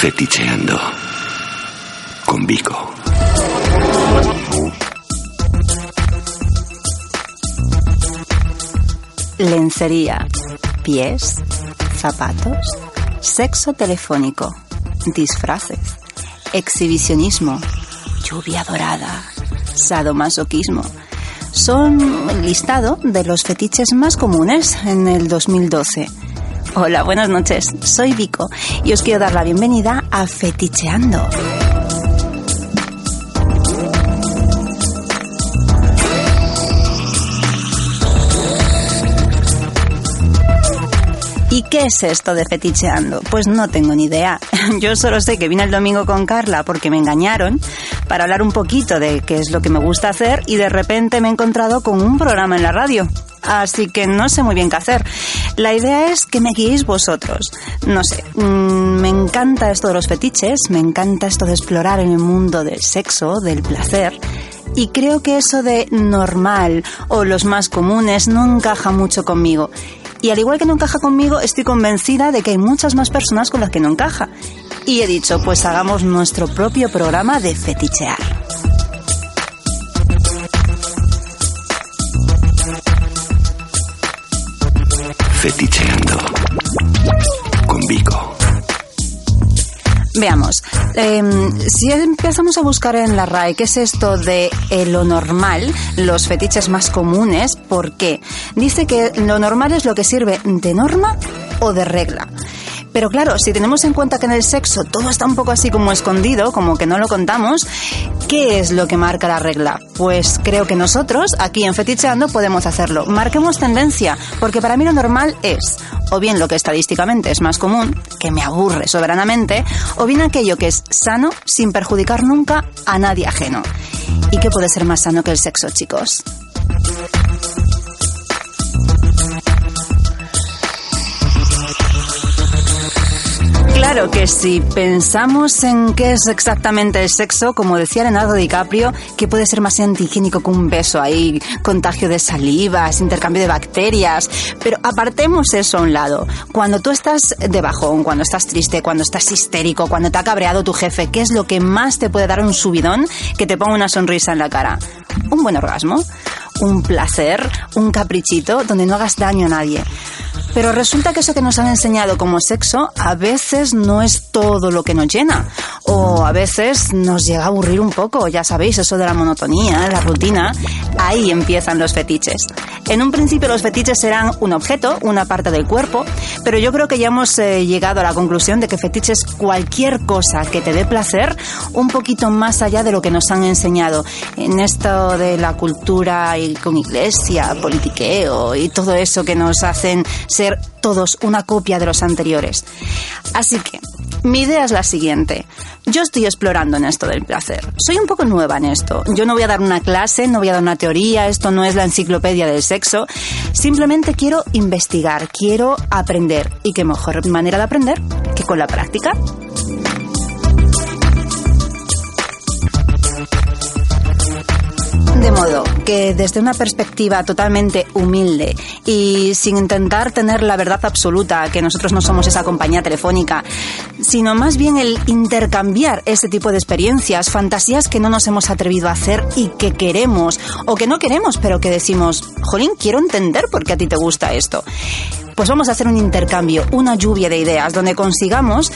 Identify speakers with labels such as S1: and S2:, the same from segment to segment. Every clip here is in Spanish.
S1: Feticheando. Con Vico.
S2: Lencería, pies, zapatos, sexo telefónico, disfraces, exhibicionismo, lluvia dorada, sadomasoquismo. Son el listado de los fetiches más comunes en el 2012. Hola, buenas noches. Soy Vico y os quiero dar la bienvenida a Feticheando. ¿Y qué es esto de feticheando? Pues no tengo ni idea. Yo solo sé que vine el domingo con Carla porque me engañaron para hablar un poquito de qué es lo que me gusta hacer y de repente me he encontrado con un programa en la radio. Así que no sé muy bien qué hacer. La idea es que me guiéis vosotros. No sé, mm, me encanta esto de los fetiches, me encanta esto de explorar en el mundo del sexo, del placer. Y creo que eso de normal o los más comunes no encaja mucho conmigo. Y al igual que no encaja conmigo, estoy convencida de que hay muchas más personas con las que no encaja. Y he dicho, pues hagamos nuestro propio programa de fetichear.
S1: Feticheando con Vico.
S2: Veamos, eh, si empezamos a buscar en la RAE qué es esto de eh, lo normal, los fetiches más comunes, ¿por qué? Dice que lo normal es lo que sirve de norma o de regla. Pero claro, si tenemos en cuenta que en el sexo todo está un poco así como escondido, como que no lo contamos, ¿qué es lo que marca la regla? Pues creo que nosotros, aquí en Feticheando, podemos hacerlo. Marquemos tendencia, porque para mí lo normal es o bien lo que estadísticamente es más común, que me aburre soberanamente, o bien aquello que es sano sin perjudicar nunca a nadie ajeno. ¿Y qué puede ser más sano que el sexo, chicos? Claro que si pensamos en qué es exactamente el sexo, como decía Leonardo DiCaprio, que puede ser más antihigiénico que un beso ahí, contagio de salivas, intercambio de bacterias, pero apartemos eso a un lado. Cuando tú estás de bajón, cuando estás triste, cuando estás histérico, cuando te ha cabreado tu jefe, ¿qué es lo que más te puede dar un subidón que te ponga una sonrisa en la cara? Un buen orgasmo, un placer, un caprichito donde no hagas daño a nadie. Pero resulta que eso que nos han enseñado como sexo a veces no es todo lo que nos llena. O a veces nos llega a aburrir un poco, ya sabéis, eso de la monotonía, la rutina. Ahí empiezan los fetiches. En un principio los fetiches serán un objeto, una parte del cuerpo, pero yo creo que ya hemos eh, llegado a la conclusión de que fetiche es cualquier cosa que te dé placer un poquito más allá de lo que nos han enseñado en esto de la cultura y con iglesia, politiqueo y todo eso que nos hacen ser todos una copia de los anteriores. Así que, mi idea es la siguiente. Yo estoy explorando en esto del placer. Soy un poco nueva en esto. Yo no voy a dar una clase, no voy a dar una teoría, esto no es la enciclopedia del sexo. Simplemente quiero investigar, quiero aprender. ¿Y qué mejor manera de aprender que con la práctica? De modo que desde una perspectiva totalmente humilde y sin intentar tener la verdad absoluta, que nosotros no somos esa compañía telefónica, sino más bien el intercambiar ese tipo de experiencias, fantasías que no nos hemos atrevido a hacer y que queremos, o que no queremos, pero que decimos, jolín, quiero entender por qué a ti te gusta esto pues vamos a hacer un intercambio, una lluvia de ideas donde consigamos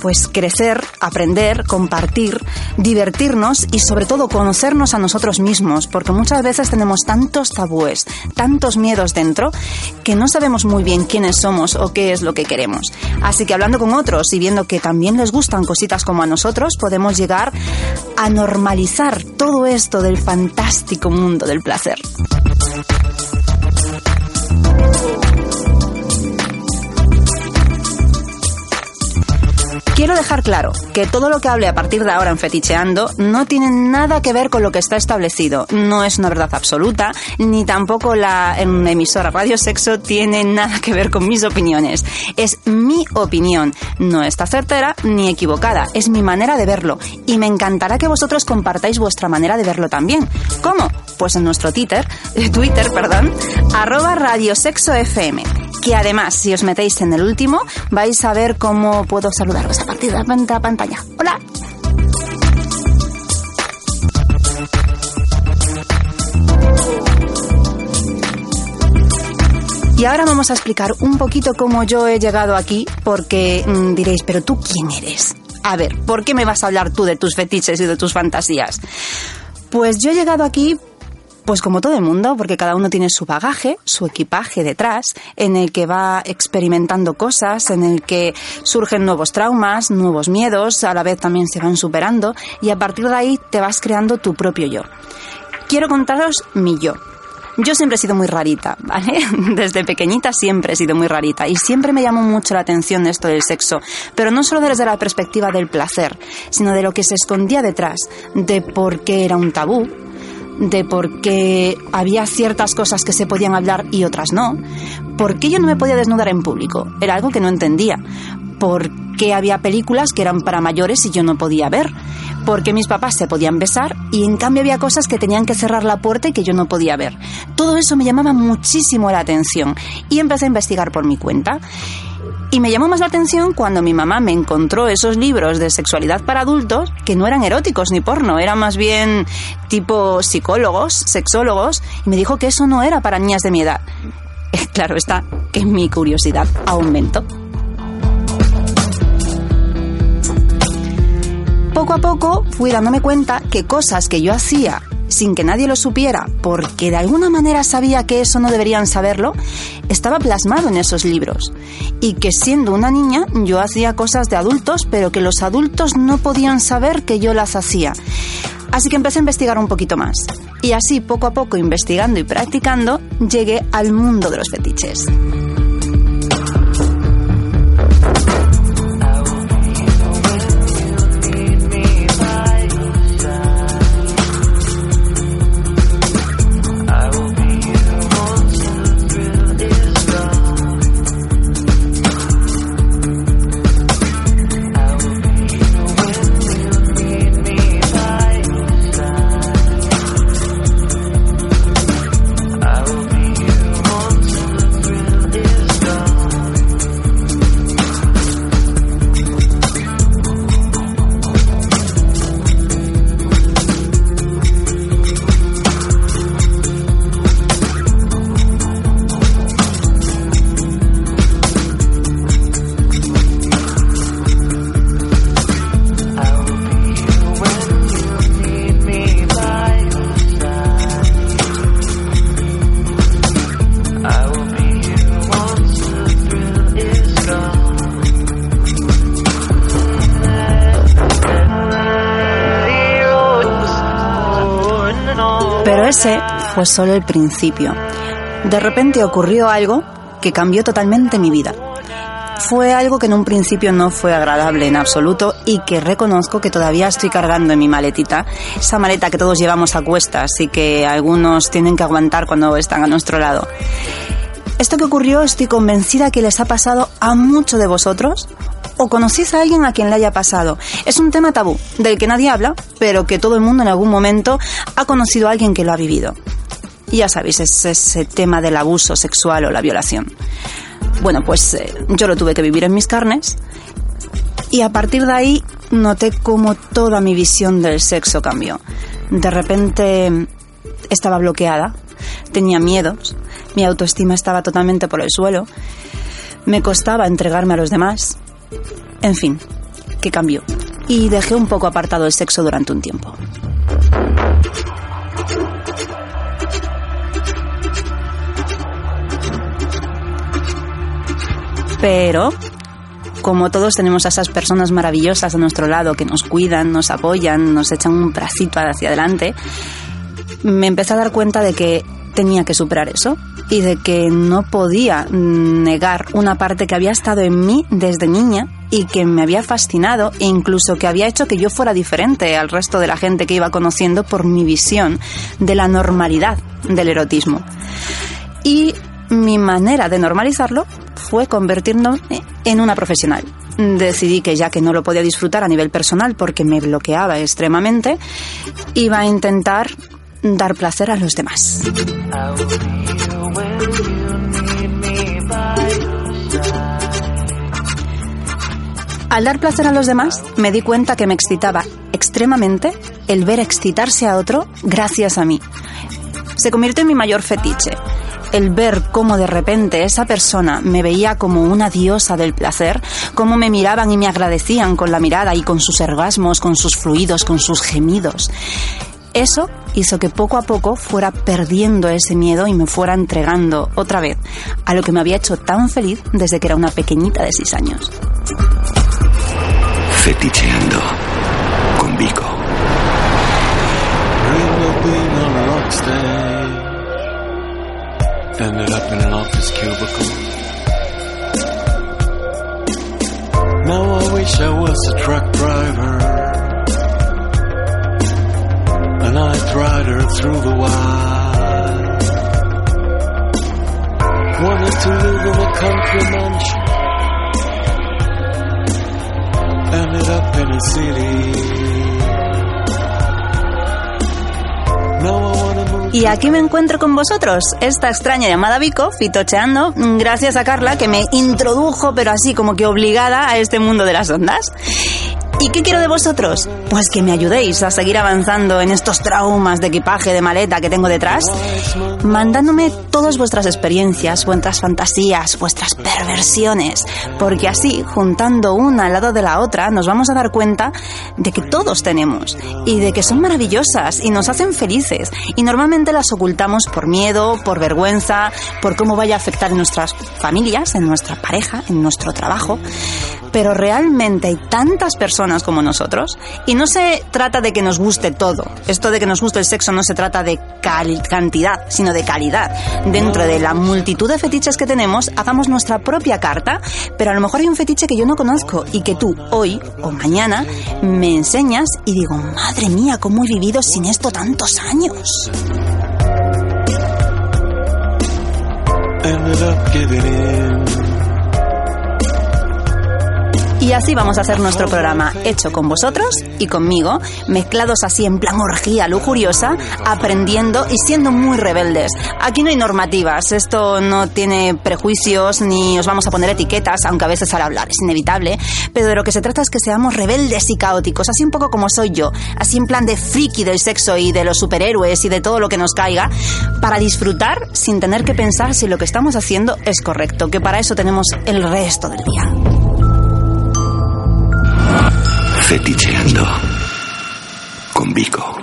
S2: pues crecer, aprender, compartir, divertirnos y sobre todo conocernos a nosotros mismos, porque muchas veces tenemos tantos tabúes, tantos miedos dentro que no sabemos muy bien quiénes somos o qué es lo que queremos. Así que hablando con otros y viendo que también les gustan cositas como a nosotros, podemos llegar a normalizar todo esto del fantástico mundo del placer. Quiero dejar claro que todo lo que hable a partir de ahora en Feticheando no tiene nada que ver con lo que está establecido. No es una verdad absoluta, ni tampoco la emisora Radio Sexo tiene nada que ver con mis opiniones. Es mi opinión. No está certera ni equivocada. Es mi manera de verlo. Y me encantará que vosotros compartáis vuestra manera de verlo también. ¿Cómo? Pues en nuestro Twitter, Twitter, perdón, arroba Radio Sexo FM que además, si os metéis en el último, vais a ver cómo puedo saludaros a partir de la pantalla. ¡Hola! Y ahora vamos a explicar un poquito cómo yo he llegado aquí, porque mm, diréis, pero tú quién eres? A ver, ¿por qué me vas a hablar tú de tus fetiches y de tus fantasías? Pues yo he llegado aquí pues como todo el mundo, porque cada uno tiene su bagaje, su equipaje detrás, en el que va experimentando cosas, en el que surgen nuevos traumas, nuevos miedos, a la vez también se van superando y a partir de ahí te vas creando tu propio yo. Quiero contaros mi yo. Yo siempre he sido muy rarita, ¿vale? Desde pequeñita siempre he sido muy rarita y siempre me llamó mucho la atención esto del sexo, pero no solo desde la perspectiva del placer, sino de lo que se escondía detrás, de por qué era un tabú, de por qué había ciertas cosas que se podían hablar y otras no, por qué yo no me podía desnudar en público, era algo que no entendía, por qué había películas que eran para mayores y yo no podía ver, por qué mis papás se podían besar y en cambio había cosas que tenían que cerrar la puerta y que yo no podía ver. Todo eso me llamaba muchísimo la atención y empecé a investigar por mi cuenta. Y me llamó más la atención cuando mi mamá me encontró esos libros de sexualidad para adultos que no eran eróticos ni porno, eran más bien tipo psicólogos, sexólogos, y me dijo que eso no era para niñas de mi edad. Claro está que mi curiosidad aumentó. Poco a poco fui dándome cuenta que cosas que yo hacía sin que nadie lo supiera, porque de alguna manera sabía que eso no deberían saberlo, estaba plasmado en esos libros. Y que siendo una niña yo hacía cosas de adultos, pero que los adultos no podían saber que yo las hacía. Así que empecé a investigar un poquito más. Y así, poco a poco, investigando y practicando, llegué al mundo de los fetiches. Fue solo el principio. De repente ocurrió algo que cambió totalmente mi vida. Fue algo que en un principio no fue agradable en absoluto y que reconozco que todavía estoy cargando en mi maletita. Esa maleta que todos llevamos a cuestas y que algunos tienen que aguantar cuando están a nuestro lado. Esto que ocurrió estoy convencida que les ha pasado a muchos de vosotros o conocéis a alguien a quien le haya pasado. Es un tema tabú, del que nadie habla, pero que todo el mundo en algún momento ha conocido a alguien que lo ha vivido. Y ya sabéis, es ese tema del abuso sexual o la violación. Bueno, pues eh, yo lo tuve que vivir en mis carnes y a partir de ahí noté cómo toda mi visión del sexo cambió. De repente estaba bloqueada, tenía miedos, mi autoestima estaba totalmente por el suelo, me costaba entregarme a los demás, en fin, que cambió. Y dejé un poco apartado el sexo durante un tiempo. Pero, como todos tenemos a esas personas maravillosas a nuestro lado que nos cuidan, nos apoyan, nos echan un bracito hacia adelante, me empecé a dar cuenta de que tenía que superar eso, y de que no podía negar una parte que había estado en mí desde niña y que me había fascinado e incluso que había hecho que yo fuera diferente al resto de la gente que iba conociendo por mi visión de la normalidad del erotismo. Y mi manera de normalizarlo fue convertirme en una profesional. Decidí que ya que no lo podía disfrutar a nivel personal porque me bloqueaba extremadamente, iba a intentar dar placer a los demás. Al dar placer a los demás, me di cuenta que me excitaba extremadamente el ver excitarse a otro gracias a mí. Se convirtió en mi mayor fetiche el ver cómo de repente esa persona me veía como una diosa del placer, cómo me miraban y me agradecían con la mirada y con sus orgasmos, con sus fluidos, con sus gemidos. Eso hizo que poco a poco fuera perdiendo ese miedo y me fuera entregando otra vez a lo que me había hecho tan feliz desde que era una pequeñita de seis años.
S3: Feticheando con Vico.
S4: Ended up in an office cubicle. Now I wish I was a truck driver. And I'd ride her through the wild. Wanted to live in a country mansion.
S2: Y aquí me encuentro con vosotros, esta extraña llamada Vico, fitocheando, gracias a Carla que me introdujo, pero así como que obligada a este mundo de las ondas. ¿Y qué quiero de vosotros? Pues que me ayudéis a seguir avanzando en estos traumas de equipaje de maleta que tengo detrás, mandándome todas vuestras experiencias, vuestras fantasías, vuestras perversiones, porque así, juntando una al lado de la otra, nos vamos a dar cuenta de que todos tenemos y de que son maravillosas y nos hacen felices y normalmente las ocultamos por miedo, por vergüenza, por cómo vaya a afectar en nuestras familias, en nuestra pareja, en nuestro trabajo, pero realmente hay tantas personas como nosotros y no se trata de que nos guste todo. Esto de que nos guste el sexo no se trata de cantidad, sino de calidad. Dentro de la multitud de fetiches que tenemos, hagamos nuestra propia carta, pero a lo mejor hay un fetiche que yo no conozco y que tú hoy o mañana me enseñas y digo, madre mía, ¿cómo he vivido sin esto tantos años? Y así vamos a hacer nuestro programa, hecho con vosotros y conmigo, mezclados así en plan orgía lujuriosa, aprendiendo y siendo muy rebeldes. Aquí no hay normativas, esto no tiene prejuicios ni os vamos a poner etiquetas, aunque a veces al hablar es inevitable, pero de lo que se trata es que seamos rebeldes y caóticos, así un poco como soy yo, así en plan de friki del sexo y de los superhéroes y de todo lo que nos caiga, para disfrutar sin tener que pensar si lo que estamos haciendo es correcto, que para eso tenemos el resto del día.
S3: Feticheando con Vico.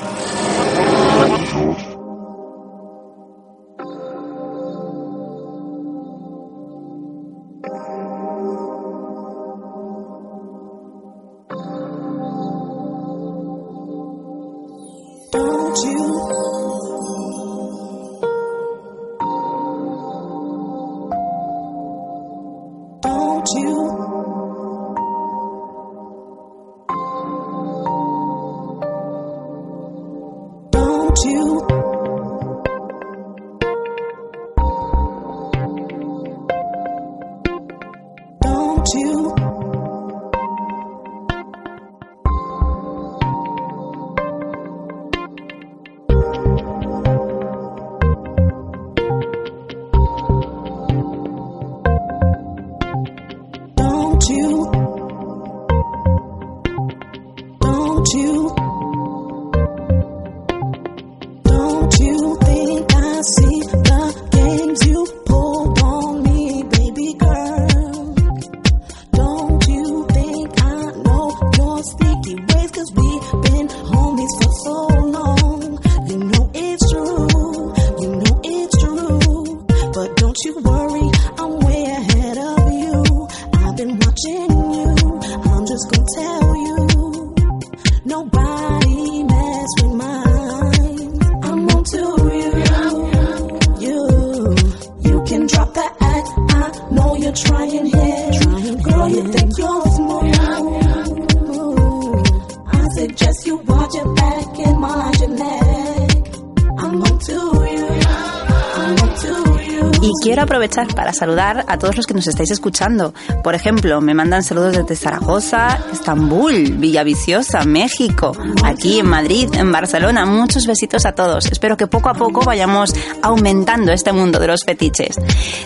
S2: Saludar a todos los que nos estáis escuchando. Por ejemplo, me mandan saludos desde Zaragoza, Estambul, Villaviciosa, México, aquí en Madrid, en Barcelona. Muchos besitos a todos. Espero que poco a poco vayamos aumentando este mundo de los fetiches.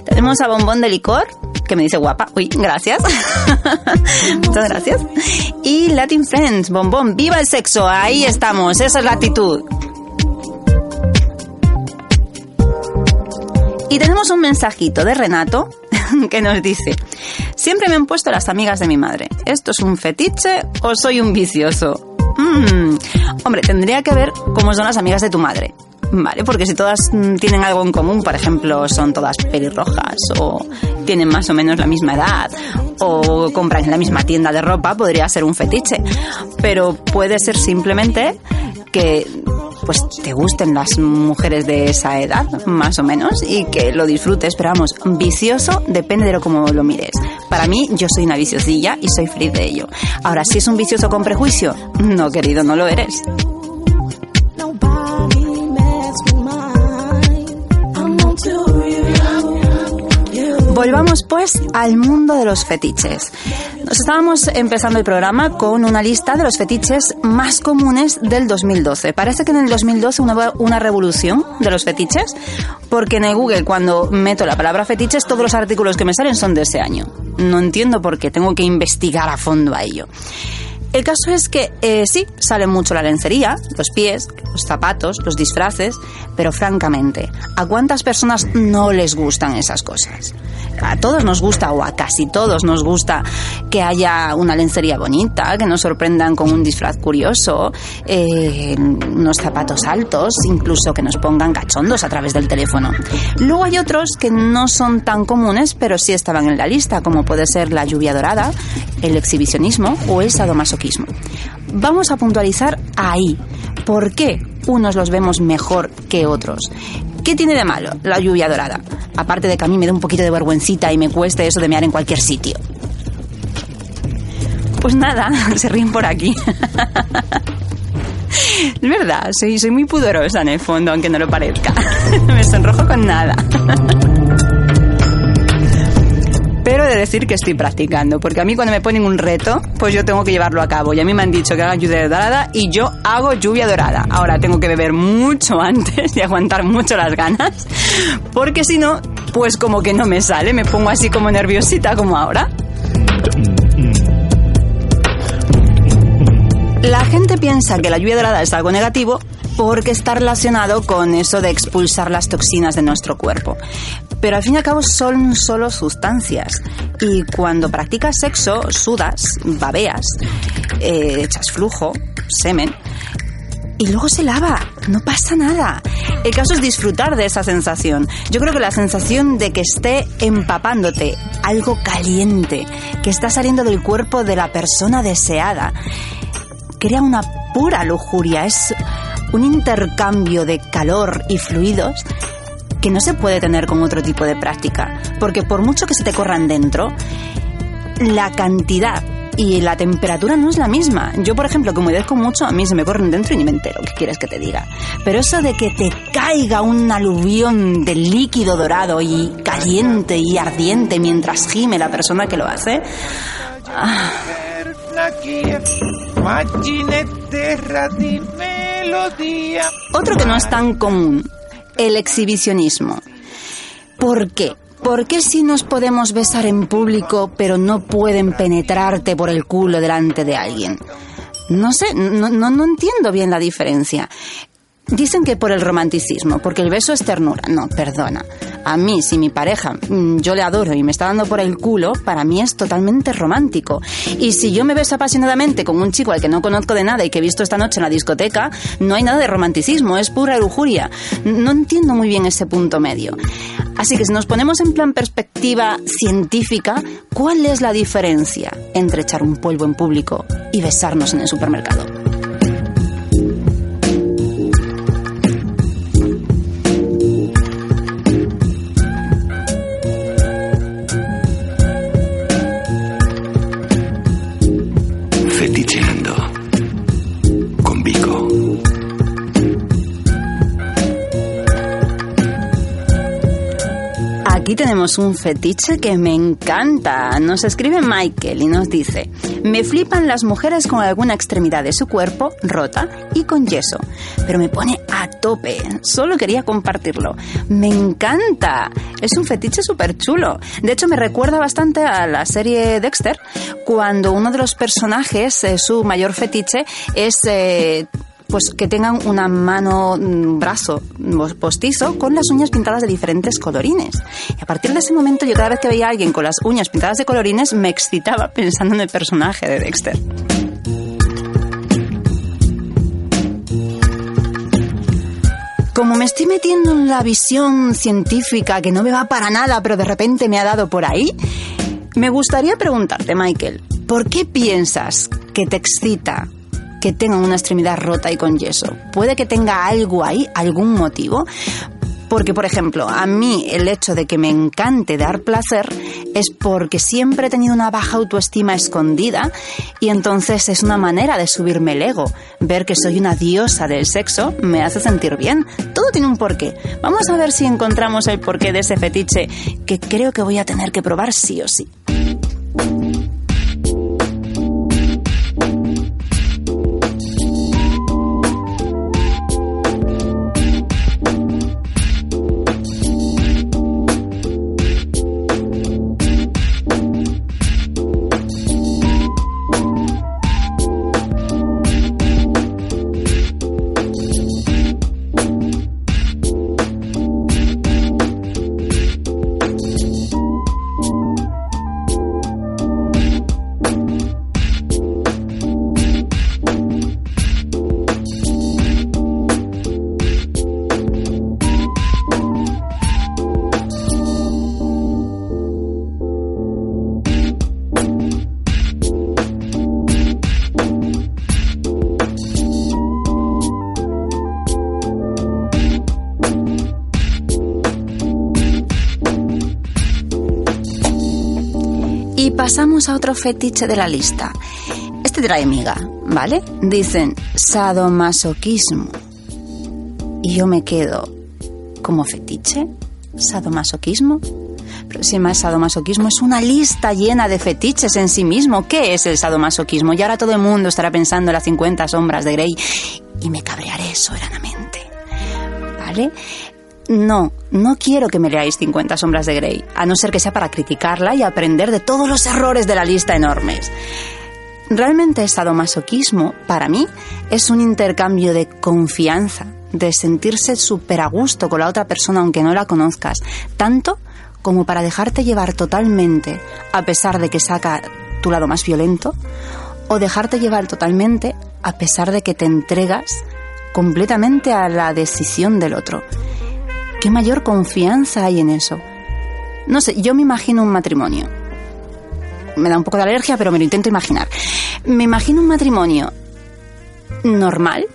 S2: Tenemos a Bombón de Licor, que me dice guapa. Uy, gracias. Muchas gracias. Y Latin Friends, Bombón, viva el sexo. Ahí estamos, esa es la actitud. Y tenemos un mensajito de Renato que nos dice, siempre me han puesto las amigas de mi madre, ¿esto es un fetiche o soy un vicioso? Mm, hombre, tendría que ver cómo son las amigas de tu madre. Vale, porque si todas mm, tienen algo en común, por ejemplo, son todas pelirrojas o tienen más o menos la misma edad o compran en la misma tienda de ropa, podría ser un fetiche. Pero puede ser simplemente que pues te gusten las mujeres de esa edad, más o menos, y que lo disfrutes, pero vamos, vicioso depende de lo como lo mires. Para mí, yo soy una viciosilla y soy feliz de ello. Ahora, si es un vicioso con prejuicio, no, querido, no lo eres. Volvamos pues al mundo de los fetiches. Nos estábamos empezando el programa con una lista de los fetiches más comunes del 2012. Parece que en el 2012 hubo una revolución de los fetiches, porque en el Google cuando meto la palabra fetiches todos los artículos que me salen son de ese año. No entiendo por qué, tengo que investigar a fondo a ello. El caso es que eh, sí, sale mucho la lencería, los pies, los zapatos, los disfraces, pero francamente, ¿a cuántas personas no les gustan esas cosas? A todos nos gusta, o a casi todos nos gusta, que haya una lencería bonita, que nos sorprendan con un disfraz curioso, eh, unos zapatos altos, incluso que nos pongan cachondos a través del teléfono. Luego hay otros que no son tan comunes, pero sí estaban en la lista, como puede ser la lluvia dorada, el exhibicionismo o el sadomasoquismo. Vamos a puntualizar ahí. ¿Por qué unos los vemos mejor que otros? ¿Qué tiene de malo la lluvia dorada? Aparte de que a mí me da un poquito de vergüencita y me cueste eso de mear en cualquier sitio. Pues nada, se ríen por aquí. Es verdad, soy, soy muy pudorosa en el fondo, aunque no lo parezca. Me sonrojo con nada pero de decir que estoy practicando, porque a mí cuando me ponen un reto, pues yo tengo que llevarlo a cabo. Y a mí me han dicho que haga lluvia dorada y yo hago lluvia dorada. Ahora tengo que beber mucho antes y aguantar mucho las ganas, porque si no, pues como que no me sale, me pongo así como nerviosita como ahora. La gente piensa que la lluvia dorada es algo negativo porque está relacionado con eso de expulsar las toxinas de nuestro cuerpo. Pero al fin y al cabo son solo sustancias. Y cuando practicas sexo, sudas, babeas, eh, echas flujo, semen, y luego se lava. No pasa nada. El caso es disfrutar de esa sensación. Yo creo que la sensación de que esté empapándote algo caliente, que está saliendo del cuerpo de la persona deseada, crea una pura lujuria. Es un intercambio de calor y fluidos que no se puede tener con otro tipo de práctica, porque por mucho que se te corran dentro, la cantidad y la temperatura no es la misma. Yo, por ejemplo, que humedezco mucho, a mí se me corren dentro y ni me entero, ¿qué quieres que te diga? Pero eso de que te caiga un aluvión de líquido dorado y caliente y ardiente mientras gime la persona que lo hace... Ah. Otro que no es tan común, el exhibicionismo. ¿Por qué? ¿Por qué si nos podemos besar en público pero no pueden penetrarte por el culo delante de alguien? No sé, no, no, no entiendo bien la diferencia. Dicen que por el romanticismo, porque el beso es ternura. No, perdona. A mí, si mi pareja, mm, yo le adoro y me está dando por el culo, para mí es totalmente romántico. Y si yo me beso apasionadamente con un chico al que no conozco de nada y que he visto esta noche en la discoteca, no hay nada de romanticismo, es pura lujuria. No entiendo muy bien ese punto medio. Así que si nos ponemos en plan perspectiva científica, ¿cuál es la diferencia entre echar un polvo en público y besarnos en el supermercado? Aquí tenemos un fetiche que me encanta. Nos escribe Michael y nos dice, me flipan las mujeres con alguna extremidad de su cuerpo rota y con yeso, pero me pone a tope. Solo quería compartirlo. Me encanta. Es un fetiche súper chulo. De hecho, me recuerda bastante a la serie Dexter, cuando uno de los personajes, eh, su mayor fetiche, es... Eh, pues que tengan una mano, un brazo postizo con las uñas pintadas de diferentes colorines. Y a partir de ese momento yo cada vez que veía a alguien con las uñas pintadas de colorines me excitaba pensando en el personaje de Dexter. Como me estoy metiendo en la visión científica que no me va para nada, pero de repente me ha dado por ahí, me gustaría preguntarte, Michael, ¿por qué piensas que te excita que tenga una extremidad rota y con yeso? ¿Puede que tenga algo ahí, algún motivo? Porque, por ejemplo, a mí el hecho de que me encante dar placer es porque siempre he tenido una baja autoestima escondida y entonces es una manera de subirme el ego. Ver que soy una diosa del sexo me hace sentir bien. Todo tiene un porqué. Vamos a ver si encontramos el porqué de ese fetiche que creo que voy a tener que probar sí o sí. Pasamos a otro fetiche de la lista. Este trae miga, ¿vale? Dicen sadomasoquismo. Y yo me quedo como fetiche, sadomasoquismo. Pero si más sadomasoquismo es una lista llena de fetiches en sí mismo. ¿Qué es el sadomasoquismo? Y ahora todo el mundo estará pensando en las 50 sombras de Grey y me cabrearé soberanamente. ¿Vale? No, no quiero que me leáis 50 sombras de Grey, a no ser que sea para criticarla y aprender de todos los errores de la lista enormes. Realmente sadomasoquismo, para mí, es un intercambio de confianza, de sentirse súper a gusto con la otra persona aunque no la conozcas, tanto como para dejarte llevar totalmente a pesar de que saca tu lado más violento, o dejarte llevar totalmente a pesar de que te entregas completamente a la decisión del otro. ¿Qué mayor confianza hay en eso? No sé, yo me imagino un matrimonio. Me da un poco de alergia, pero me lo intento imaginar. Me imagino un matrimonio normal,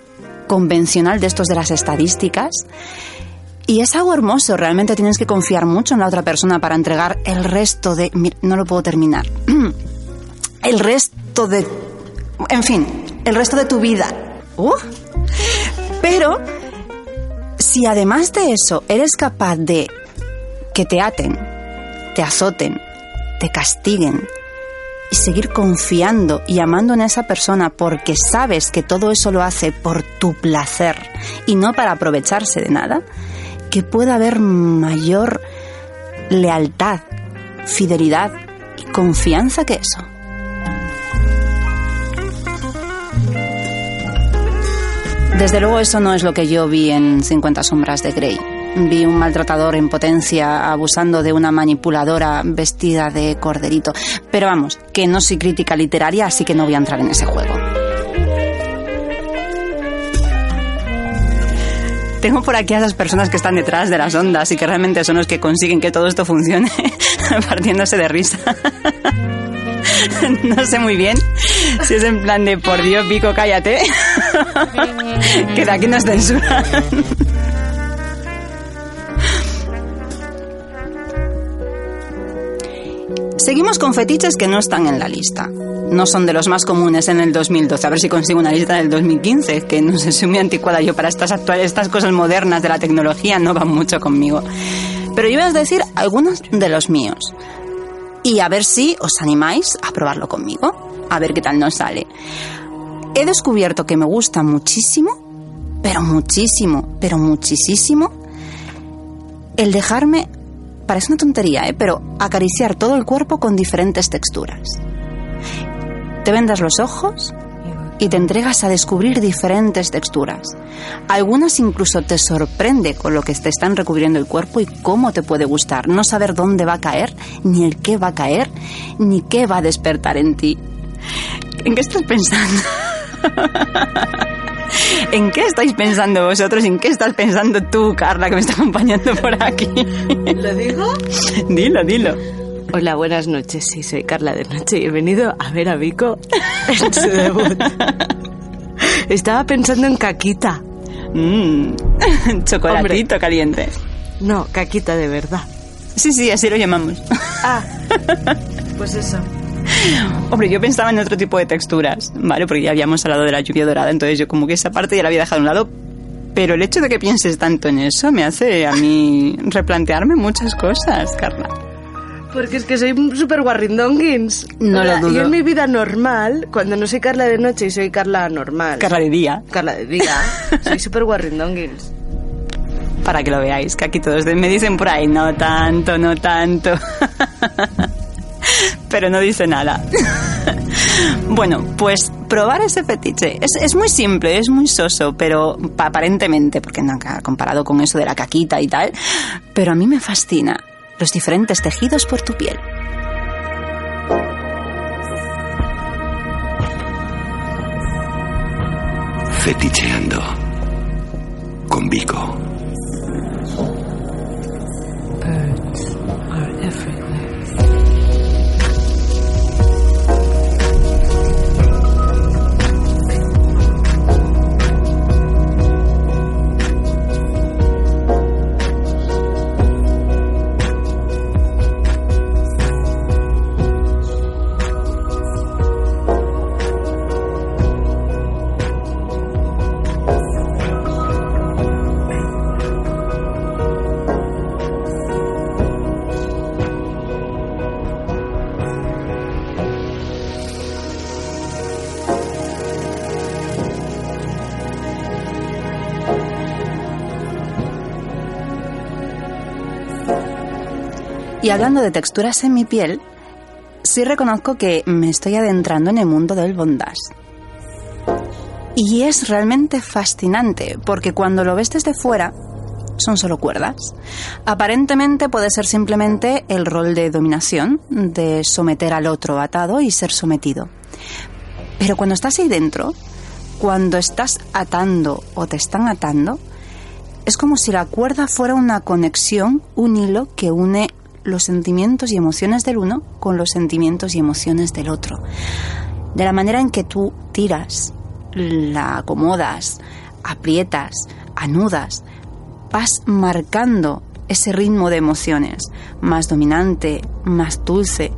S2: convencional de estos de las estadísticas. Y es algo hermoso, realmente tienes que confiar mucho en la otra persona para entregar el resto de... No lo puedo terminar. El resto de... En fin, el resto de tu vida. Uh, pero si además de eso eres capaz de que te aten, te azoten, te castiguen y seguir confiando y amando en esa persona porque sabes que todo eso lo hace por tu placer y no para aprovecharse de nada, que pueda haber mayor lealtad, fidelidad y confianza que eso. Desde luego eso no es lo que yo vi en 50 sombras de Grey. Vi un maltratador en potencia abusando de una manipuladora vestida de corderito. Pero vamos, que no soy crítica literaria, así que no voy a entrar en ese juego. Tengo por aquí a esas personas que están detrás de las ondas y que realmente son los que consiguen que todo esto funcione, partiéndose de risa. no sé muy bien si es en plan de por Dios, Pico, cállate. que de aquí nos censuran. Seguimos con fetiches que no están en la lista. No son de los más comunes en el 2012. A ver si consigo una lista del 2015, que no sé, soy muy anticuada yo para estas actuales, estas cosas modernas de la tecnología, no van mucho conmigo. Pero yo voy a decir algunos de los míos. Y a ver si os animáis a probarlo conmigo. A ver qué tal nos sale. He descubierto que me gusta muchísimo, pero muchísimo, pero muchísimo, el dejarme, parece una tontería, ¿eh? pero acariciar todo el cuerpo con diferentes texturas. Te vendas los ojos y te entregas a descubrir diferentes texturas. Algunas incluso te sorprende con lo que te están recubriendo el cuerpo y cómo te puede gustar. No saber dónde va a caer, ni el qué va a caer, ni qué va a despertar en ti. ¿En qué estás pensando? ¿En qué estáis pensando vosotros? ¿En qué estás pensando tú, Carla, que me está acompañando por aquí?
S5: ¿Lo digo?
S2: Dilo, dilo.
S5: Hola, buenas noches. Sí, soy Carla de Noche y he venido a ver a Vico en su debut. Estaba pensando en caquita.
S2: Mmm, chocolatito caliente.
S5: No, caquita de verdad.
S2: Sí, sí, así lo llamamos.
S5: Ah, pues eso.
S2: Hombre, yo pensaba en otro tipo de texturas, ¿vale? Porque ya habíamos hablado de la lluvia dorada, entonces yo como que esa parte ya la había dejado a un lado. Pero el hecho de que pienses tanto en eso me hace a mí replantearme muchas cosas, Carla.
S5: Porque es que soy súper guarrindonguins.
S2: No
S5: O sea,
S2: lo dudo.
S5: Yo en mi vida normal, cuando no soy Carla de noche y soy Carla normal.
S2: Carla de día,
S5: Carla de día. soy súper guarrindonguins.
S2: para que lo veáis, que aquí todos me dicen por ahí, no tanto, no tanto. Pero no dice nada. Bueno, pues probar ese fetiche. Es, es muy simple, es muy soso, pero pa- aparentemente, porque no, comparado con eso de la caquita y tal, pero a mí me fascina los diferentes tejidos por tu piel.
S1: Feticheando. Con Vico.
S2: Y hablando de texturas en mi piel, sí reconozco que me estoy adentrando en el mundo del bondage. Y es realmente fascinante, porque cuando lo ves desde fuera, son solo cuerdas. Aparentemente puede ser simplemente el rol de dominación, de someter al otro atado y ser sometido. Pero cuando estás ahí dentro, cuando estás atando o te están atando, es como si la cuerda fuera una conexión, un hilo que une los sentimientos y emociones del uno con los sentimientos y emociones del otro. De la manera en que tú tiras, la acomodas, aprietas, anudas, vas marcando ese ritmo de emociones, más dominante, más dulce,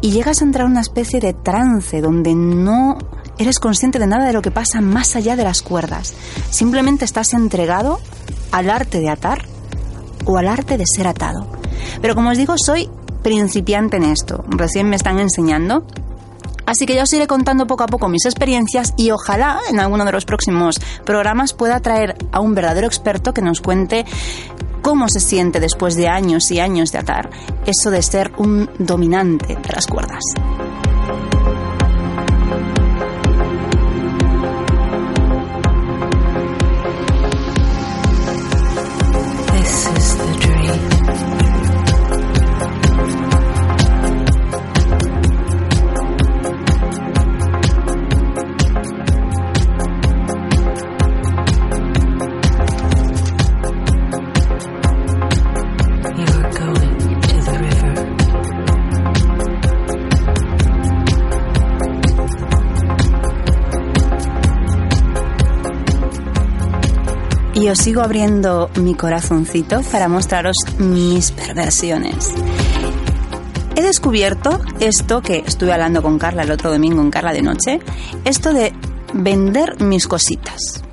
S2: y llegas a entrar en una especie de trance donde no eres consciente de nada de lo que pasa más allá de las cuerdas. Simplemente estás entregado al arte de atar o al arte de ser atado. Pero como os digo, soy principiante en esto. Recién me están enseñando. Así que ya os iré contando poco a poco mis experiencias y ojalá en alguno de los próximos programas pueda traer a un verdadero experto que nos cuente cómo se siente después de años y años de atar eso de ser un dominante de las cuerdas. Y os sigo abriendo mi corazoncito para mostraros mis perversiones. He descubierto esto que estuve hablando con Carla el otro domingo en Carla de Noche, esto de vender mis cositas.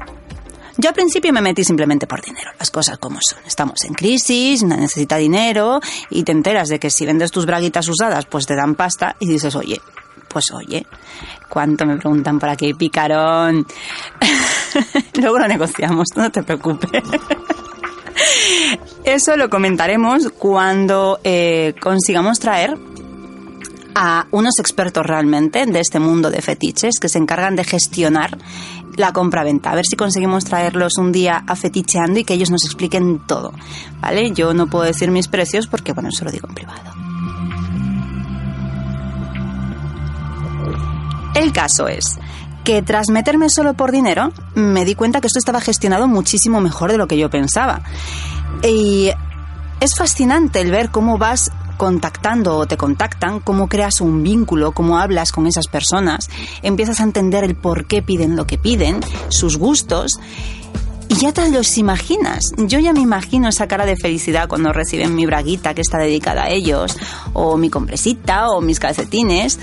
S2: Yo al principio me metí simplemente por dinero, las cosas como son. Estamos en crisis, necesita dinero y te enteras de que si vendes tus braguitas usadas pues te dan pasta y dices, oye, pues oye, ¿cuánto me preguntan por aquí? Picarón. Luego lo negociamos, no te preocupes. Eso lo comentaremos cuando eh, consigamos traer a unos expertos realmente de este mundo de fetiches que se encargan de gestionar la compra-venta. A ver si conseguimos traerlos un día a feticheando y que ellos nos expliquen todo. ¿Vale? Yo no puedo decir mis precios porque, bueno, eso lo digo en privado. El caso es que tras meterme solo por dinero, me di cuenta que esto estaba gestionado muchísimo mejor de lo que yo pensaba. Y es fascinante el ver cómo vas contactando o te contactan, cómo creas un vínculo, cómo hablas con esas personas, empiezas a entender el por qué piden lo que piden, sus gustos. Y ya te los imaginas. Yo ya me imagino esa cara de felicidad cuando reciben mi braguita que está dedicada a ellos, o mi compresita, o mis calcetines.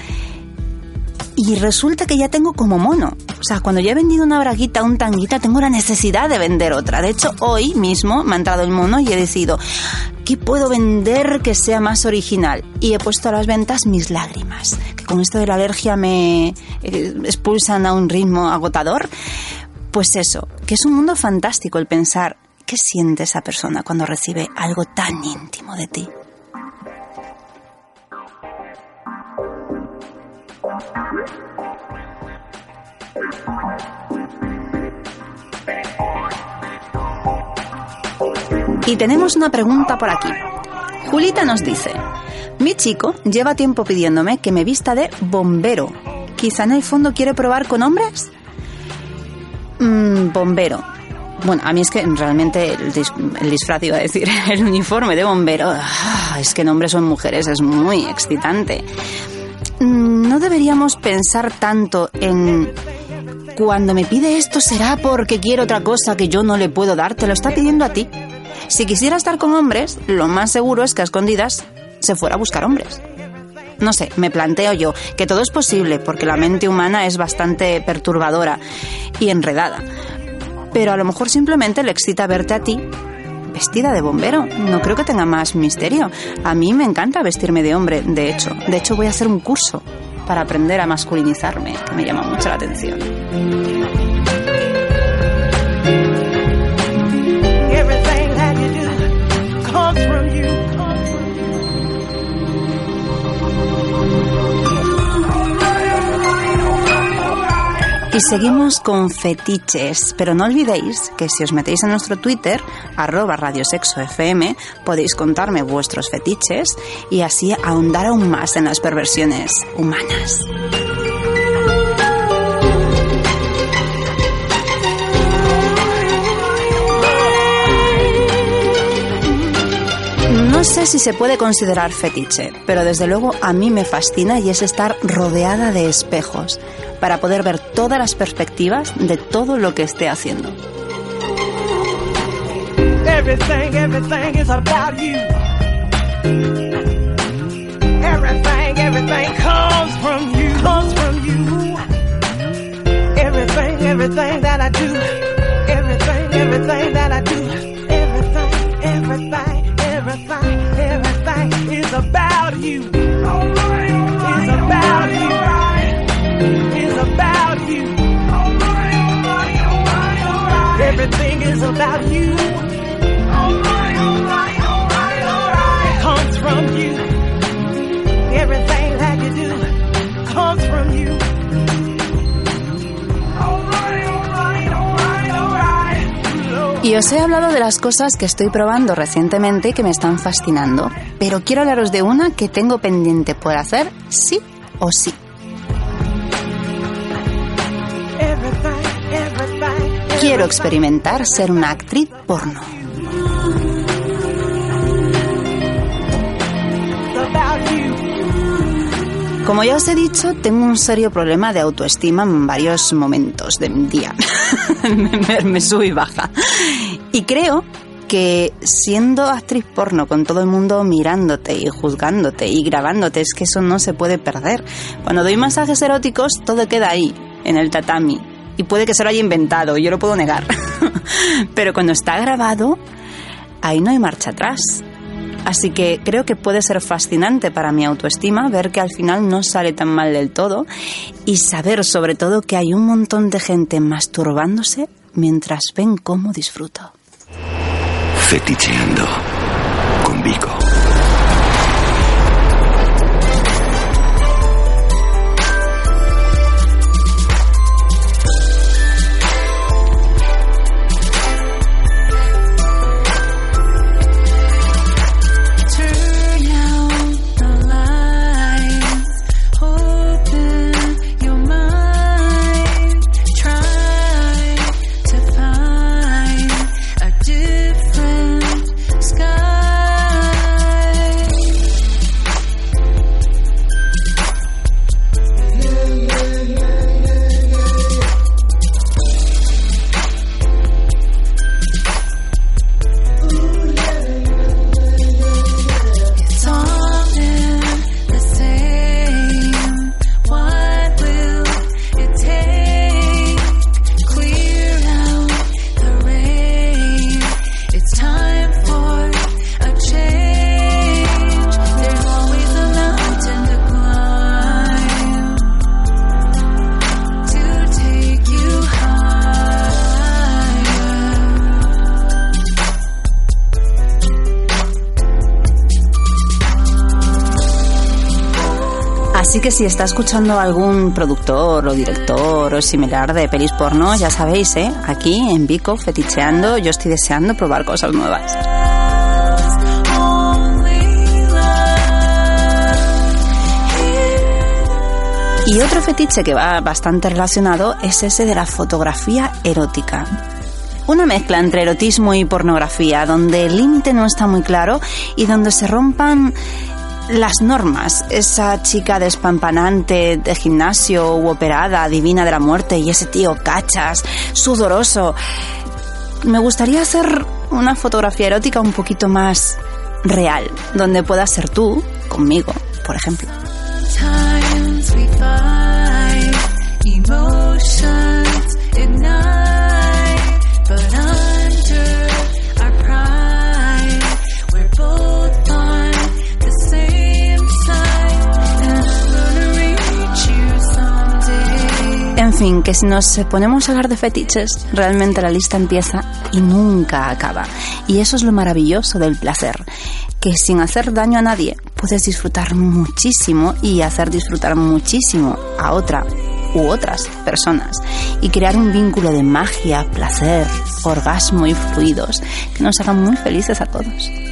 S2: Y resulta que ya tengo como mono. O sea, cuando ya he vendido una braguita, un tanguita, tengo la necesidad de vender otra. De hecho, hoy mismo me ha entrado el mono y he decidido, ¿qué puedo vender que sea más original? Y he puesto a las ventas mis lágrimas, que con esto de la alergia me eh, expulsan a un ritmo agotador. Pues eso, que es un mundo fantástico el pensar qué siente esa persona cuando recibe algo tan íntimo de ti. Y tenemos una pregunta por aquí. Julita nos dice, mi chico lleva tiempo pidiéndome que me vista de bombero. Quizá en el fondo quiere probar con hombres. Mm, bombero. Bueno, a mí es que realmente el, dis- el disfraz iba a decir, el uniforme de bombero, ah, es que en hombres o en mujeres es muy excitante. Mm, No deberíamos pensar tanto en cuando me pide esto será porque quiere otra cosa que yo no le puedo dar, te lo está pidiendo a ti. Si quisiera estar con hombres, lo más seguro es que a escondidas se fuera a buscar hombres. No sé, me planteo yo que todo es posible porque la mente humana es bastante perturbadora y enredada. Pero a lo mejor simplemente le excita verte a ti vestida de bombero. No creo que tenga más misterio. A mí me encanta vestirme de hombre, de hecho. De hecho voy a hacer un curso para aprender a masculinizarme, que me llama mucho la atención. Y seguimos con fetiches, pero no olvidéis que si os metéis en nuestro Twitter, arroba radiosexofm, podéis contarme vuestros fetiches y así ahondar aún más en las perversiones humanas. No sé si se puede considerar fetiche, pero desde luego a mí me fascina y es estar rodeada de espejos para poder ver todas las perspectivas de todo lo que esté haciendo.
S6: Everything, everything is about you. Everything, everything comes from you. Comes from you. Everything, everything that I do. Everything, everything that I do. Everything, everything, about you. All right, all right, it's about you. Right. It's about you. Everything is about you. It comes from you.
S2: Y os he hablado de las cosas que estoy probando recientemente y que me están fascinando, pero quiero hablaros de una que tengo pendiente por hacer sí o sí. Quiero experimentar ser una actriz porno. Como ya os he dicho, tengo un serio problema de autoestima en varios momentos del día. me, me- y baja. Y creo que siendo actriz porno con todo el mundo mirándote y juzgándote y grabándote, es que eso no se puede perder. Cuando doy masajes eróticos, todo queda ahí, en el tatami. Y puede que se lo haya inventado, yo lo puedo negar. Pero cuando está grabado, ahí no hay marcha atrás. Así que creo que puede ser fascinante para mi autoestima ver que al final no sale tan mal del todo y saber sobre todo que hay un montón de gente masturbándose mientras ven cómo disfruto.
S1: Feticheando con Vico.
S2: Si está escuchando algún productor o director o similar de pelis porno, ya sabéis, ¿eh? Aquí en Vico, feticheando, yo estoy deseando probar cosas nuevas. Y otro fetiche que va bastante relacionado es ese de la fotografía erótica. Una mezcla entre erotismo y pornografía, donde el límite no está muy claro y donde se rompan las normas. Esa chica despampanante de gimnasio u operada, divina de la muerte, y ese tío cachas, sudoroso. Me gustaría hacer una fotografía erótica un poquito más real, donde puedas ser tú, conmigo, por ejemplo. Que si nos ponemos a hablar de fetiches, realmente la lista empieza y nunca acaba. Y eso es lo maravilloso del placer, que sin hacer daño a nadie puedes disfrutar muchísimo y hacer disfrutar muchísimo a otra u otras personas y crear un vínculo de magia, placer, orgasmo y fluidos que nos hagan muy felices a todos.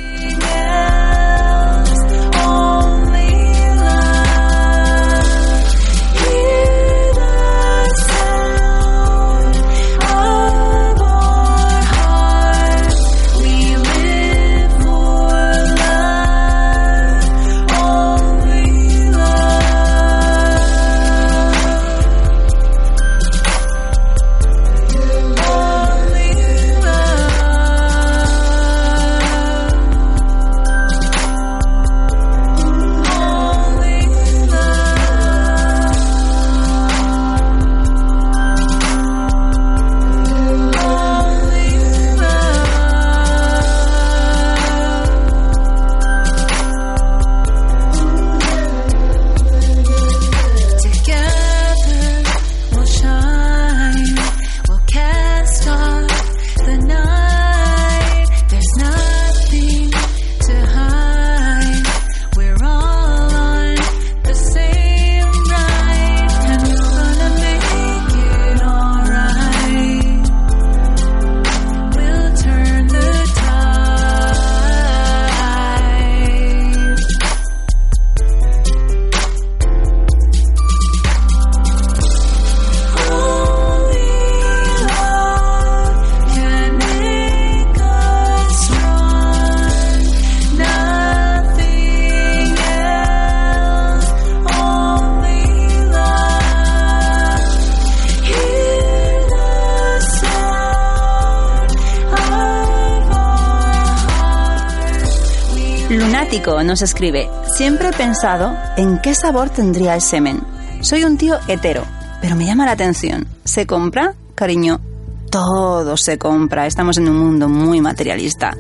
S2: Nos escribe, siempre he pensado en qué sabor tendría el semen. Soy un tío hetero, pero me llama la atención. se compra, cariño, todo se compra. Estamos en un mundo muy materialista.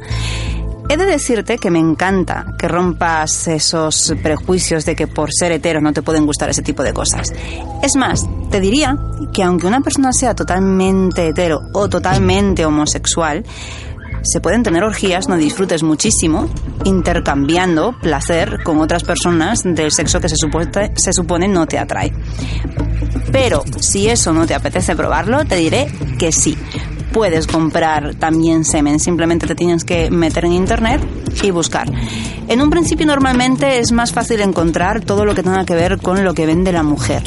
S2: He de decirte que me encanta que rompas esos prejuicios de que por ser hetero no te pueden gustar ese tipo de cosas. Es más, te diría que aunque una persona sea totalmente hetero o totalmente homosexual, se pueden tener orgías, no disfrutes muchísimo, intercambiando placer con otras personas del sexo que se supone, no te atrae. Pero si eso no te apetece probarlo, te diré que sí. Puedes comprar también semen, simplemente te tienes que meter en internet y buscar. En un principio normalmente es más fácil encontrar todo lo que tenga que ver con lo que vende la mujer,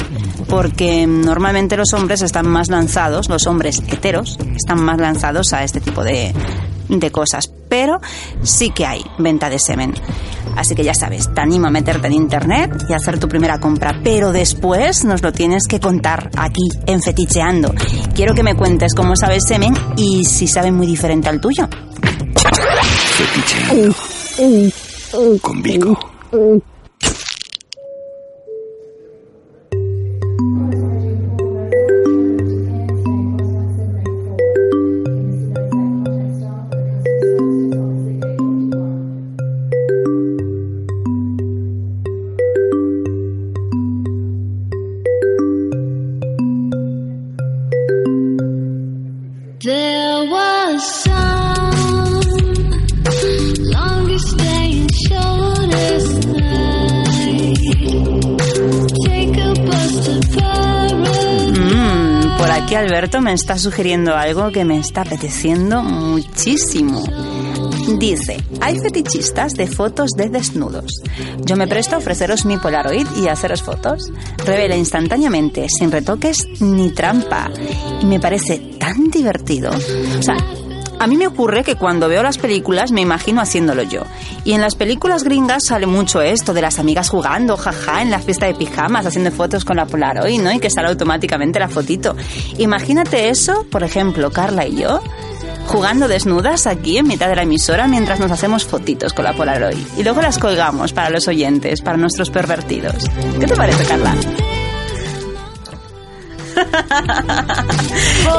S2: porque normalmente los hombres están más lanzados, los hombres heteros están más lanzados a este tipo de, de cosas, pero sí que hay venta de semen. Así que ya sabes, te animo a meterte en internet y a hacer tu primera compra, pero después nos lo tienes que contar aquí en Feticheando. Quiero que me cuentes cómo sabes semen y si sabe muy diferente al tuyo.
S1: Fetiche. Con Vico.
S2: Me está sugiriendo algo que me está apeteciendo muchísimo. Dice, hay fetichistas de fotos de desnudos. Yo me presto a ofreceros mi Polaroid y haceros fotos. Revela instantáneamente, sin retoques ni trampa. Y me parece tan divertido. O sea, a mí me ocurre que cuando veo las películas me imagino haciéndolo yo. Y en las películas gringas sale mucho esto de las amigas jugando, jaja, en la fiesta de pijamas, haciendo fotos con la Polaroid, ¿no? Y que sale automáticamente la fotito. Imagínate eso, por ejemplo, Carla y yo, jugando desnudas aquí en mitad de la emisora mientras nos hacemos fotitos con la Polaroid. Y luego las colgamos para los oyentes, para nuestros pervertidos. ¿Qué te parece, Carla?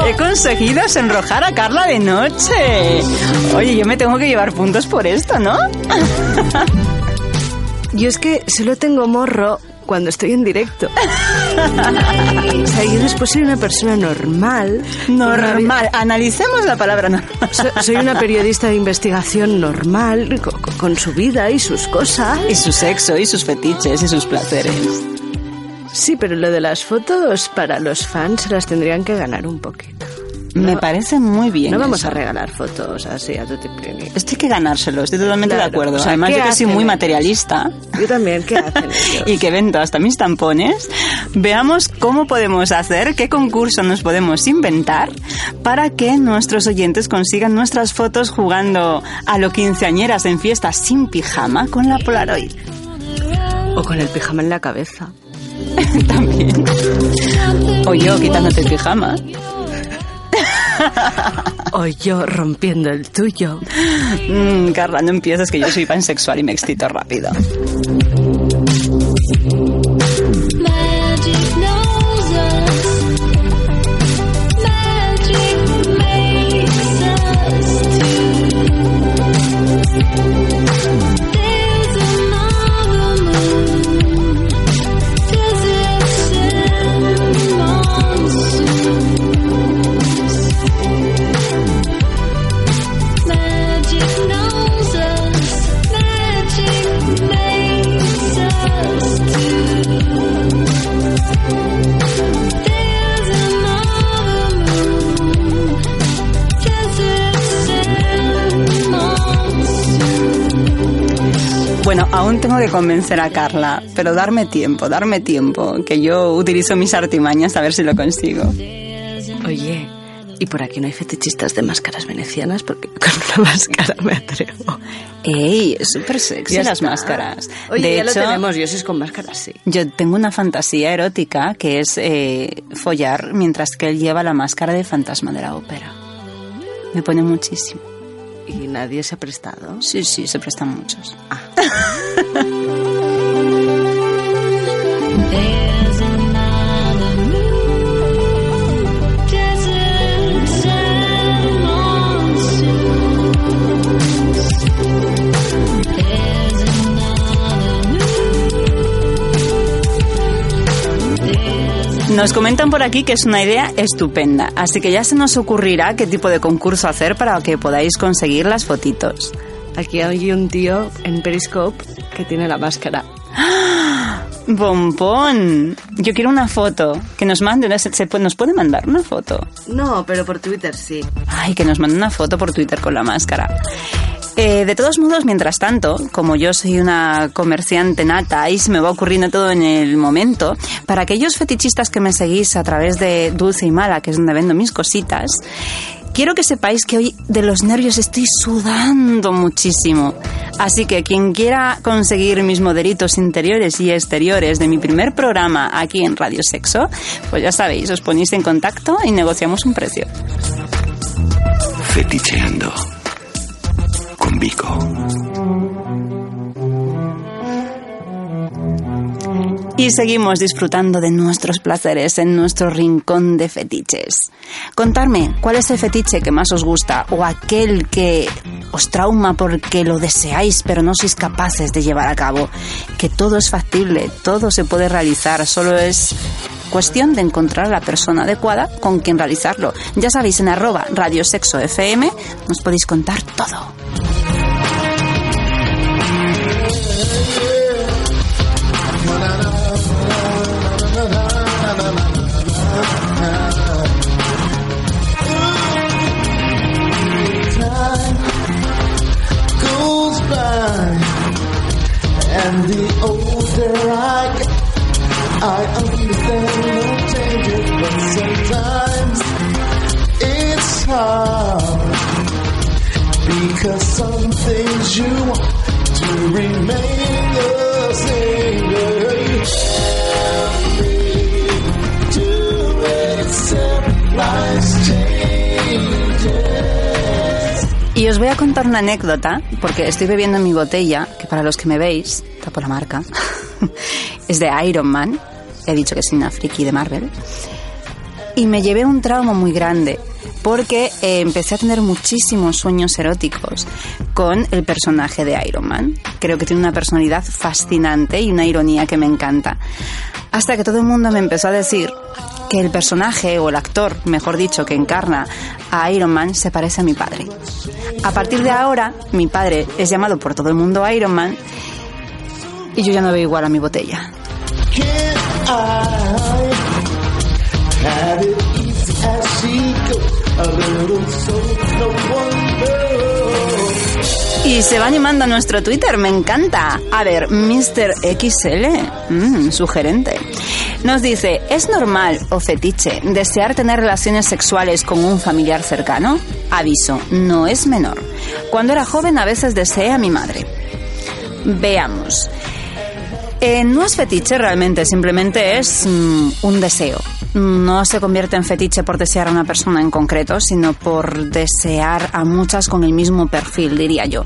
S2: He conseguido sonrojar a Carla de noche. Oye, yo me tengo que llevar puntos por esto, ¿no?
S5: Yo es que solo tengo morro cuando estoy en directo. o sea, yo después soy una persona normal.
S2: Normal. Analicemos la palabra normal.
S5: So- soy una periodista de investigación normal, co- co- con, su vida y sus cosas.
S2: Y su sexo, y sus fetiches, y sus placeres.
S5: Sí, pero lo de las fotos para los fans las tendrían que ganar un poquito.
S2: Me parece muy bien.
S5: No vamos
S2: eso.
S5: a regalar fotos así a tutti pleni.
S2: Esto hay que ganárselo, estoy totalmente
S5: Claro,
S2: de acuerdo.
S5: o sea,
S2: Además,
S5: ¿qué
S2: yo que soy muy
S5: ellos?
S2: materialista
S5: Yo también, ¿qué hacen ellos?
S2: y que vendo hasta mis tampones, veamos cómo podemos hacer, qué concurso nos podemos inventar para que nuestros oyentes consigan nuestras fotos jugando a lo quinceañeras en fiestas sin pijama con la Polaroid.
S5: O con el pijama en la cabeza.
S2: También. O yo quitándote el pijama.
S5: O yo rompiendo el tuyo.
S2: Mm, Carla, no empieces que yo soy pansexual y me excito rápido. Aún tengo que convencer a Carla, pero darme tiempo, darme tiempo, que yo utilizo mis artimañas a ver si lo consigo.
S5: Oye, y por aquí no hay fetichistas de máscaras venecianas porque con una máscara me atrevo.
S2: ¡Ey! Es súper sexy
S5: Ya
S2: las
S5: está.
S2: máscaras.
S5: Oye,
S2: de
S5: ya
S2: hecho,
S5: lo tenemos, yo es con máscaras, sí.
S2: yo tengo una fantasía erótica que es eh, follar mientras que él lleva la máscara de fantasma de la ópera. Me pone muchísimo.
S5: Y nadie se ha prestado.
S2: Sí, sí, se prestan muchos.
S7: There's
S2: Nos comentan por aquí que es una idea estupenda, así que ya se nos ocurrirá qué tipo de concurso hacer para que podáis conseguir las fotitos.
S5: Aquí hay un tío en Periscope que tiene la máscara.
S2: Bombón, yo quiero una foto. Que nos mande, una- se- se puede- ¿nos puede mandar una foto?
S5: No, pero por Twitter sí.
S2: Ay, que nos mande una foto por Twitter con la máscara. Eh, de todos modos, mientras tanto, como yo soy una comerciante nata y se me va ocurriendo todo en el momento, para aquellos fetichistas que me seguís a través de Dulce y Mala, que es donde vendo mis cositas, quiero que sepáis que hoy de los nervios estoy sudando muchísimo. Así que quien quiera conseguir mis modelitos interiores y exteriores de mi primer programa aquí en Radio Sexo, pues ya sabéis, os ponéis en contacto y negociamos un precio.
S1: Feticheando. Vico.
S2: Y seguimos disfrutando de nuestros placeres en nuestro rincón de fetiches. Contarme cuál es el fetiche que más os gusta o aquel que os trauma porque lo deseáis pero no sois capaces de llevar a cabo. Que todo es factible, todo se puede realizar, solo es cuestión de encontrar a la persona adecuada con quien realizarlo. Ya sabéis, en arroba Radio Sexo FM nos podéis contar todo.
S8: I understand no changes, but sometimes it's hard because some things you want to remain the same. Changes.
S2: Y os voy a contar una anécdota, porque estoy bebiendo en mi botella, que para los que me veis, tapo la marca, es de Iron Man, he dicho que soy una friki de Marvel, y me llevé un trauma muy grande, porque eh, empecé a tener muchísimos sueños eróticos con el personaje de Iron Man. Creo que tiene una personalidad fascinante y una ironía que me encanta. Hasta que todo el mundo me empezó a decir que el personaje, o el actor, mejor dicho, que encarna a Iron Man se parece a mi padre. A partir de ahora, mi padre es llamado por todo el mundo Iron Man y yo ya no veo igual a mi botella. Y se va animando a nuestro Twitter, me encanta. A ver, Mr. XL, mm, sugerente. Nos dice, ¿es normal o fetiche desear tener relaciones sexuales con un familiar cercano? Aviso, no es menor. Cuando era joven a veces deseé a mi madre. Veamos. Eh, no es fetiche realmente, simplemente es mm, un deseo. No se convierte en fetiche por desear a una persona en concreto, sino por desear a muchas con el mismo perfil, diría yo.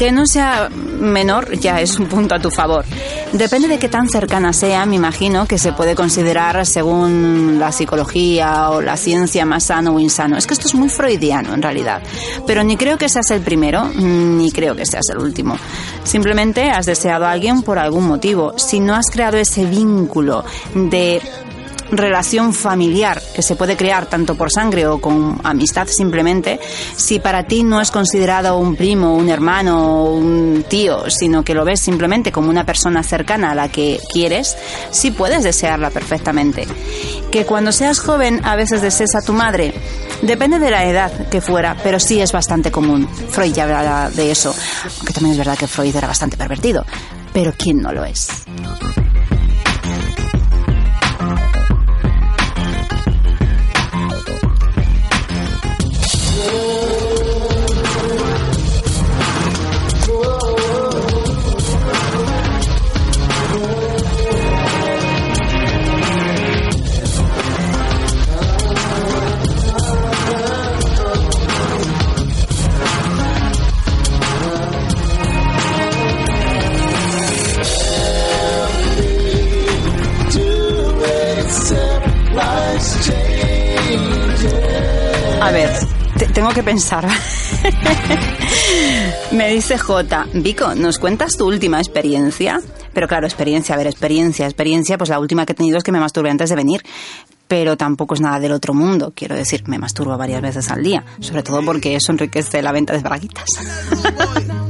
S2: Que no sea menor ya es un punto a tu favor. Depende de qué tan cercana sea, me imagino que se puede considerar según la psicología o la ciencia más sano o insano. Es que esto es muy freudiano en realidad. Pero ni creo que seas el primero, ni creo que seas el último. Simplemente has deseado a alguien por algún motivo. Si no has creado ese vínculo de relación familiar que se puede crear tanto por sangre o con amistad simplemente, si para ti no es considerado un primo, un hermano o un tío, sino que lo ves simplemente como una persona cercana a la que quieres, sí puedes desearla perfectamente. Que cuando seas joven a veces desees a tu madre, depende de la edad que fuera, pero sí es bastante común. Freud ya habla de eso, aunque también es verdad que Freud era bastante pervertido, pero ¿quién no lo es? Que pensar. Me dice J. Vico, ¿nos cuentas tu última experiencia? Pero claro, experiencia, a ver, experiencia, experiencia, pues la última que he tenido es que me masturbé antes de venir. Pero tampoco es nada del otro mundo. Quiero decir, me masturbo varias veces al día. Sobre todo porque eso enriquece la venta de braguitas.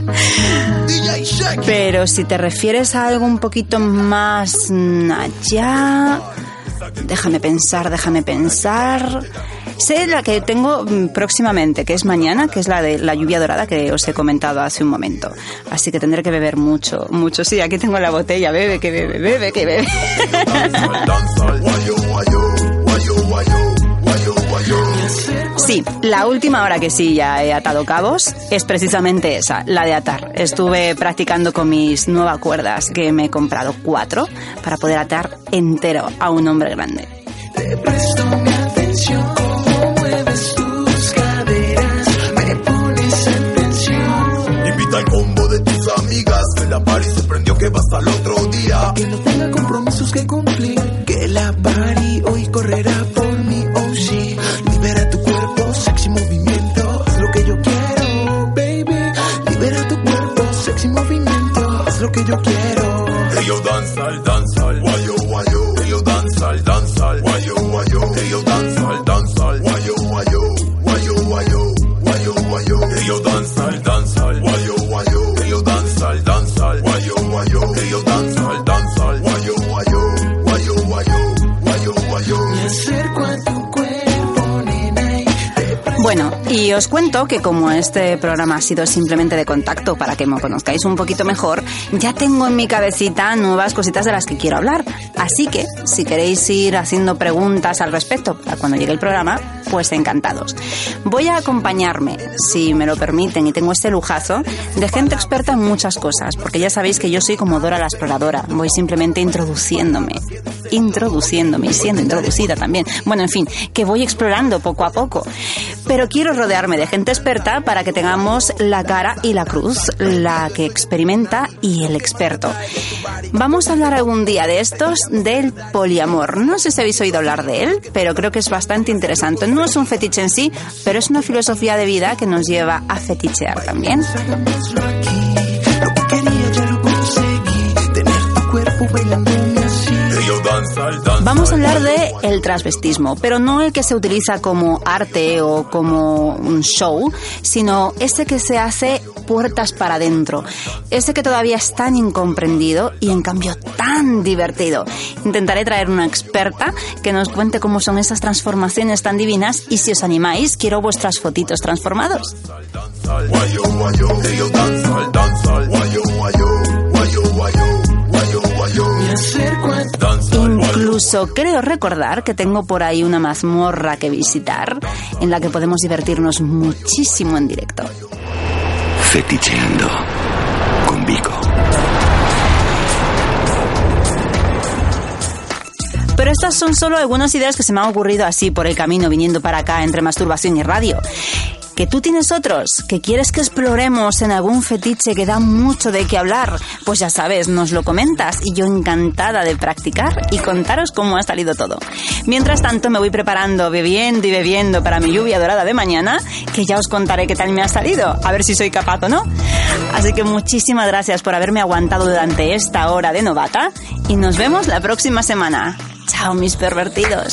S2: Pero si te refieres a algo un poquito más mm, allá, déjame pensar, déjame pensar. Sé la que tengo mm, próximamente, que es mañana, que es la de la lluvia dorada que os he comentado hace un momento. Así que tendré que beber mucho, mucho. Sí, aquí tengo la botella, bebe, que bebe, bebe, que bebe. Sí, la última hora que sí ya he atado cabos es precisamente esa, la de atar. Estuve practicando con mis nuevas cuerdas, que me he comprado cuatro, para poder atar entero a un hombre grande.
S9: Party se prendió que vas al otro día.
S6: Que no tenga compromisos que cumplir, que la party hoy correrá por mi oh sí. Libera tu cuerpo, sexy movimiento, haz lo que yo quiero, baby. Libera tu cuerpo, sexy movimiento, haz lo que yo quiero.
S9: Hey yo
S2: os cuento que como este programa ha sido simplemente de contacto para que me conozcáis un poquito mejor, ya tengo en mi cabecita nuevas cositas de las que quiero hablar. Así que, si queréis ir haciendo preguntas al respecto para cuando llegue el programa, pues encantados. Voy a acompañarme, si me lo permiten, y tengo este lujazo, de gente experta en muchas cosas, porque ya sabéis que yo soy como Dora la exploradora, voy simplemente introduciéndome, introduciéndome y siendo introducida también. Bueno, en fin, que voy explorando poco a poco. Pero quiero rodearme de gente experta para que tengamos la cara y la cruz, la que experimenta y el experto. Vamos a hablar algún día de estos del poliamor. No sé si habéis oído hablar de él, pero creo que es bastante interesante. No es un fetiche en sí, pero es una filosofía de vida que nos lleva a fetichear también. Vamos a hablar de el transvestismo, pero no el que se utiliza como arte o como un show, sino ese que se hace puertas para adentro, ese que todavía es tan incomprendido y en cambio tan divertido. Intentaré traer una experta que nos cuente cómo son esas transformaciones tan divinas y si os animáis, quiero vuestras fotitos transformados. Incluso creo recordar que tengo por ahí una mazmorra que visitar en la que podemos divertirnos muchísimo en directo.
S1: Feticheando con Vico.
S2: Pero estas son solo algunas ideas que se me han ocurrido así por el camino viniendo para acá entre masturbación y radio. Que tú tienes otros, que quieres que exploremos en algún fetiche que da mucho de qué hablar, pues ya sabes, nos lo comentas y yo encantada de practicar y contaros cómo ha salido todo. Mientras tanto me voy preparando, bebiendo y bebiendo para mi lluvia dorada de mañana, que ya os contaré qué tal me ha salido, a ver si soy capaz o no. Así que muchísimas gracias por haberme aguantado durante esta hora de novata y nos vemos la próxima semana. Chao mis pervertidos.